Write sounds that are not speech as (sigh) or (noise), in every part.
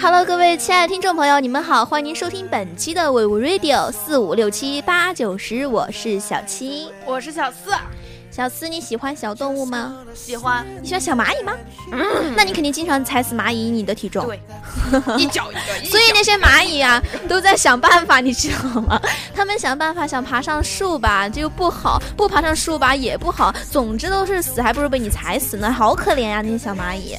Hello，各位亲爱的听众朋友，你们好，欢迎您收听本期的 We Radio 四五六七八九十，我是小七，我是小四。小四，你喜欢小动物吗？喜欢。你喜欢小蚂蚁吗？嗯，那你肯定经常踩死蚂蚁，你的体重。对，(laughs) 一脚一个。所以那些蚂蚁啊，都在想办法，你知道吗？(laughs) 他们想办法想爬上树吧，这又不好；不爬上树吧，也不好。总之都是死，还不如被你踩死呢，好可怜呀，那些小蚂蚁。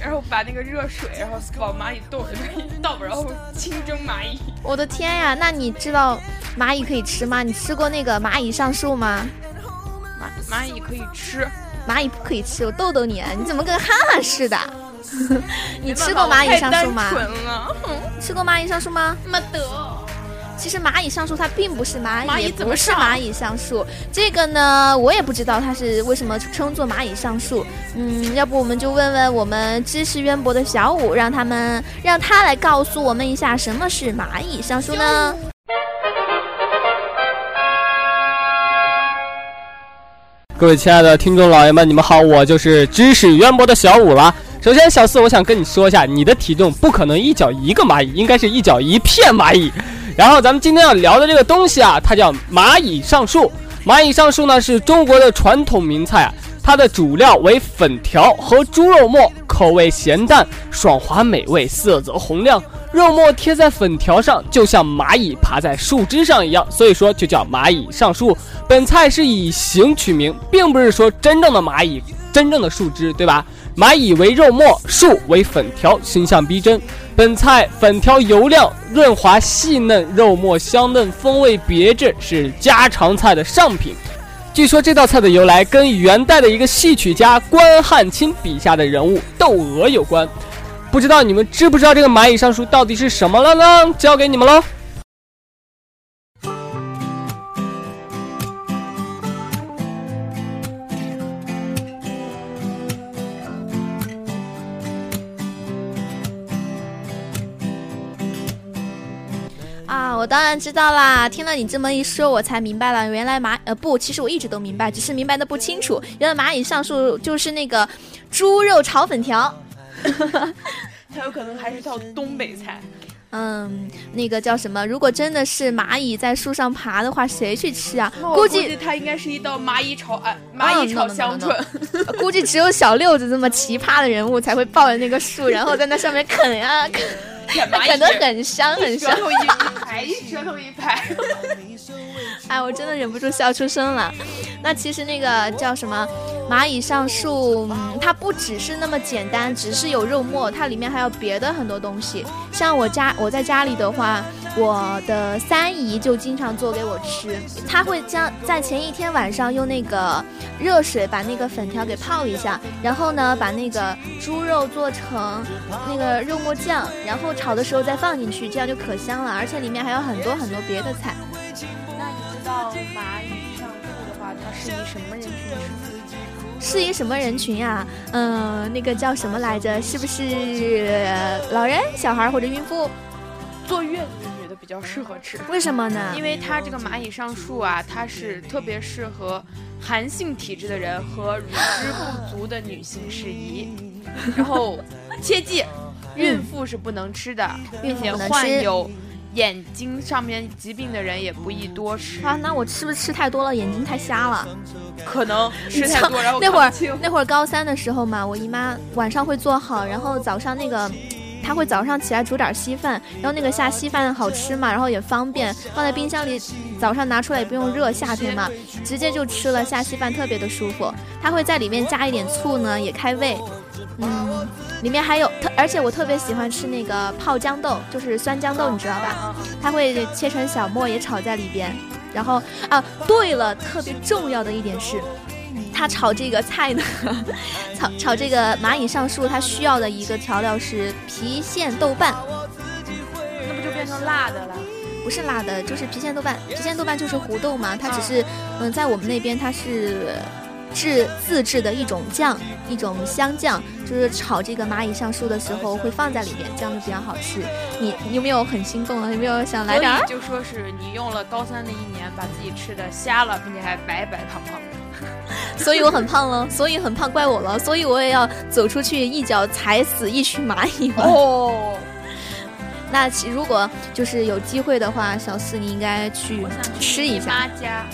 然后把那个热水，然后往蚂蚁洞里面一倒，然后清蒸蚂蚁。我的天呀，那你知道蚂蚁可以吃吗？你吃过那个蚂蚁上树吗？蚂蚂蚁可以吃，蚂蚁不可以吃。我逗逗你，你怎么跟憨憨似的？你吃过蚂蚁上树吗？吃过蚂蚁上树吗？没得。其实蚂蚁上树它并不是蚂蚁，不是蚂蚁上树。这个呢，我也不知道它是为什么称作蚂蚁上树。嗯，要不我们就问问我们知识渊博的小五，让他们让他来告诉我们一下什么是蚂蚁上树呢？各位亲爱的听众老爷们，你们好，我就是知识渊博的小五了。首先，小四，我想跟你说一下，你的体重不可能一脚一个蚂蚁，应该是一脚一片蚂蚁。然后，咱们今天要聊的这个东西啊，它叫蚂蚁上树。蚂蚁上树呢，是中国的传统名菜啊，它的主料为粉条和猪肉末，口味咸淡，爽滑美味，色泽红亮。肉末贴在粉条上，就像蚂蚁爬在树枝上一样，所以说就叫蚂蚁上树。本菜是以形取名，并不是说真正的蚂蚁，真正的树枝，对吧？蚂蚁为肉末，树为粉条，形象逼真。本菜粉条油亮、润滑、细嫩，肉末香嫩，风味别致，是家常菜的上品。据说这道菜的由来跟元代的一个戏曲家关汉卿笔下的人物窦娥有关。不知道你们知不知道这个蚂蚁上树到底是什么了呢？交给你们喽。我当然知道啦！听了你这么一说，我才明白了，原来蚂呃不，其实我一直都明白，只是明白的不清楚。原来蚂蚁上树就是那个猪肉炒粉条。(laughs) 它有可能还是道东北菜，嗯，那个叫什么？如果真的是蚂蚁在树上爬的话，谁去吃啊？估计它应该是一道蚂蚁炒啊，蚂蚁炒香椿。(laughs) 估计只有小六子这么奇葩的人物才会抱着那个树，然后在那上面啃啊啃。(laughs) 啃得很香很香，一，舌头一排。哎，我真的忍不住笑出声了。那其实那个叫什么蚂蚁上树，它不只是那么简单，只是有肉末，它里面还有别的很多东西。像我家我在家里的话，我的三姨就经常做给我吃。她会将在前一天晚上用那个热水把那个粉条给泡一下，然后呢把那个猪肉做成那个肉末酱，然后。炒的时候再放进去，这样就可香了，而且里面还有很多很多别的菜。适宜什么人群吃？适宜什么人群呀？嗯，那个叫什么来着？是不是老人、小孩或者孕妇？坐月子的女的比较适合吃。为什么呢？因为它这个蚂蚁上树啊，它是特别适合寒性体质的人和乳汁不足的女性适宜。然后切记。孕妇是不能吃的，并且患有眼睛上面疾病的人也不宜多吃啊。那我是不是吃太多了，眼睛太瞎了？可能吃太多，然后那会儿那会儿高三的时候嘛，我姨妈晚上会做好，然后早上那个她会早上起来煮点稀饭，然后那个下稀饭好吃嘛，然后也方便，放在冰箱里，早上拿出来也不用热，夏天嘛，直接就吃了下稀饭，特别的舒服。她会在里面加一点醋呢，也开胃。嗯，里面还有特，而且我特别喜欢吃那个泡豇豆，就是酸豇豆，你知道吧？它会切成小末也炒在里边。然后啊，对了，特别重要的一点是，它炒这个菜呢，(laughs) 炒炒这个蚂蚁上树，它需要的一个调料是郫县豆瓣。那不就变成辣的了？不是辣的，就是郫县豆瓣。郫县豆瓣就是胡豆嘛，它只是嗯，在我们那边它是。制自制的一种酱，一种香酱，就是炒这个蚂蚁上树的时候会放在里面，这样就比较好吃。你你有没有很心动啊？有没有想来点？就说是你用了高三的一年，把自己吃的瞎了，并且还白白胖胖的。(laughs) (laughs) 所以我很胖了，所以很胖怪我了，所以我也要走出去一脚踩死一群蚂蚁吗？哦，(laughs) 那其如果就是有机会的话，小四你应该去吃一下，妈家，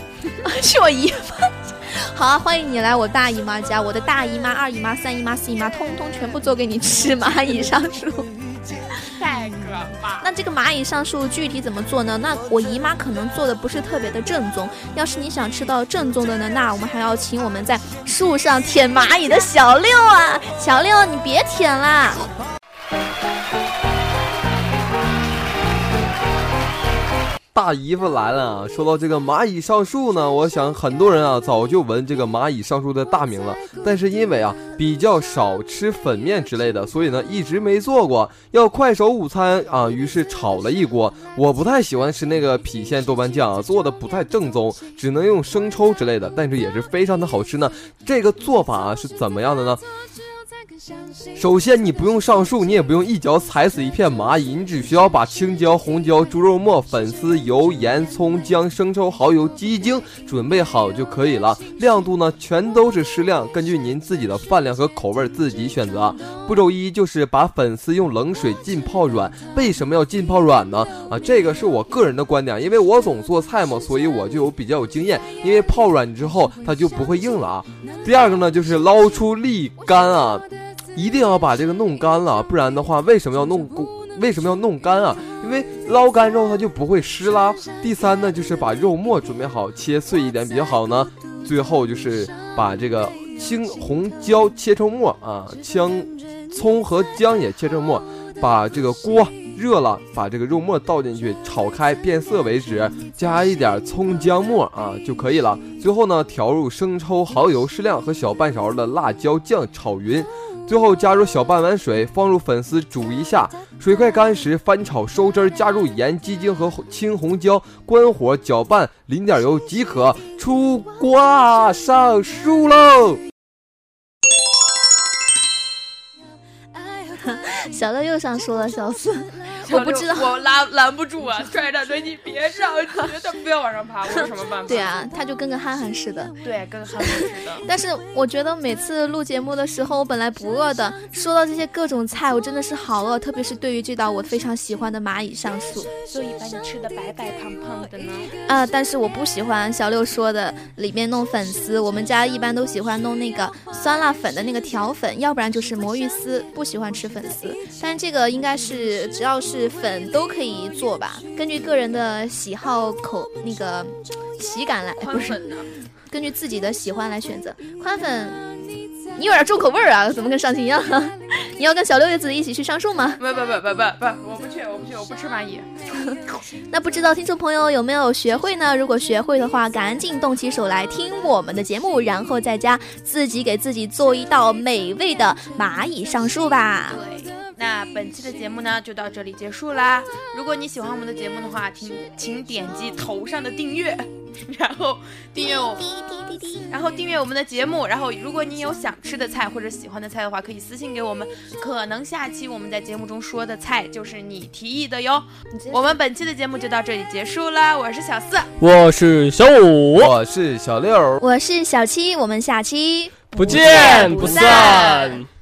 去我姨妈。(laughs) 好啊，欢迎你来我大姨妈家，我的大姨妈、二姨妈、三姨妈、四姨妈，通通全部做给你吃 (laughs) 蚂蚁上树。(laughs) 太可怕。那这个蚂蚁上树具体怎么做呢？那我姨妈可能做的不是特别的正宗。要是你想吃到正宗的呢，那我们还要请我们在树上舔蚂蚁的小六啊！小六，你别舔啦！大姨夫来了啊！说到这个蚂蚁上树呢，我想很多人啊早就闻这个蚂蚁上树的大名了，但是因为啊比较少吃粉面之类的，所以呢一直没做过。要快手午餐啊，于是炒了一锅。我不太喜欢吃那个郫县豆瓣酱啊，做的不太正宗，只能用生抽之类的，但是也是非常的好吃呢。这个做法啊是怎么样的呢？首先，你不用上树，你也不用一脚踩死一片蚂蚁，你只需要把青椒、红椒、猪肉末、粉丝、油、盐、葱、姜、生抽、蚝油、鸡精准备好就可以了。亮度呢，全都是适量，根据您自己的饭量和口味自己选择。步骤一就是把粉丝用冷水浸泡软。为什么要浸泡软呢？啊，这个是我个人的观点，因为我总做菜嘛，所以我就有比较有经验。因为泡软之后，它就不会硬了啊。第二个呢，就是捞出沥干啊。一定要把这个弄干了，不然的话，为什么要弄为什么要弄干啊？因为捞干之后它就不会湿啦。第三呢，就是把肉末准备好，切碎一点比较好呢。最后就是把这个青红椒切成末啊，姜、葱和姜也切成末，把这个锅热了，把这个肉末倒进去，炒开变色为止，加一点葱姜末啊就可以了。最后呢，调入生抽、蚝油适量和小半勺的辣椒酱炒匀。最后加入小半碗水，放入粉丝煮一下，水快干时翻炒收汁儿，加入盐、鸡精和青红椒，关火搅拌，淋点油即可出锅上树喽。(laughs) 小乐又上树了，小四，我不知道，我拉拦不住啊！拽着对你别上去，他不要往上爬，我有什么办法？对啊，他就跟个憨憨似的。对，跟个憨憨似的。但是我觉得每次录节目的时候，我本来不饿的，说到这些各种菜，我真的是好饿，特别是对于这道我非常喜欢的蚂蚁上树，所以把你吃的白白胖胖的呢。啊，但是我不喜欢小六说的里面弄粉丝，我们家一般都喜欢弄那个酸辣粉的那个条粉，要不然就是魔芋丝，不喜欢吃粉丝。但是这个应该是只要是粉都可以做吧，根据个人的喜好口那个喜感来，不是，根据自己的喜欢来选择宽粉。你有点重口味儿啊，怎么跟上期一样？(laughs) 你要跟小六叶子一起去上树吗？不不不不不不，我不去，我不去，我不吃蚂蚁。(laughs) 那不知道听众朋友有没有学会呢？如果学会的话，赶紧动起手来听我们的节目，然后在家自己给自己做一道美味的蚂蚁上树吧。对。那本期的节目呢，就到这里结束啦。如果你喜欢我们的节目的话，请请点击头上的订阅，(laughs) 然后订阅我，然后订阅我们的节目。然后，如果你有想吃的菜或者喜欢的菜的话，可以私信给我们。可能下期我们在节目中说的菜就是你提议的哟。我们本期的节目就到这里结束啦。我是小四，我是小五，我是小六，我是小七。我们下期不见不散。